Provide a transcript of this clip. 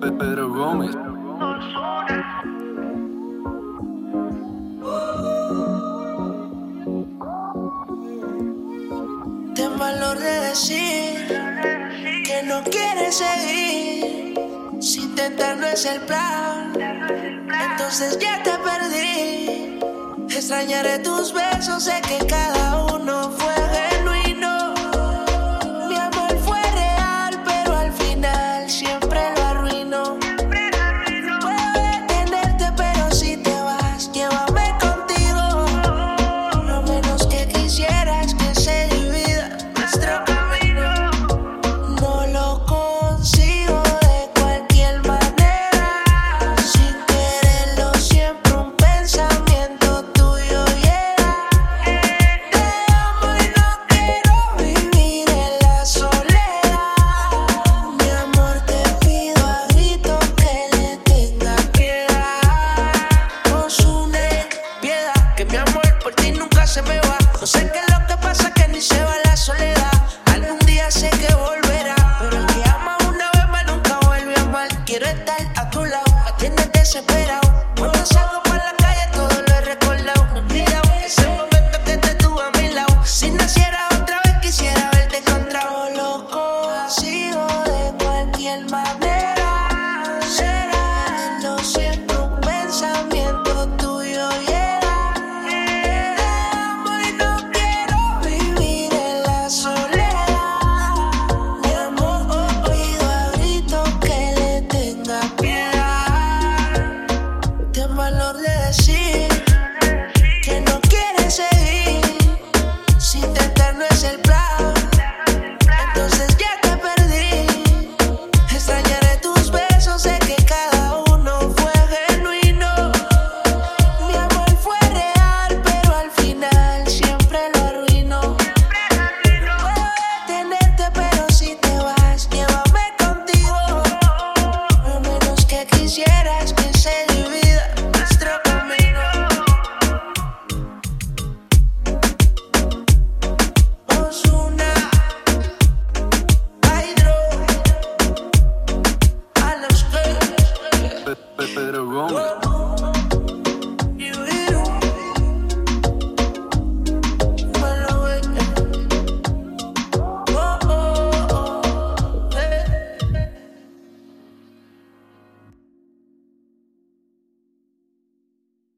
Pedro Gómez. Ten valor de decir que no quieres seguir. Si intentar no es el plan, entonces ya te perdí. Extrañaré tus besos, sé que cada uno seca.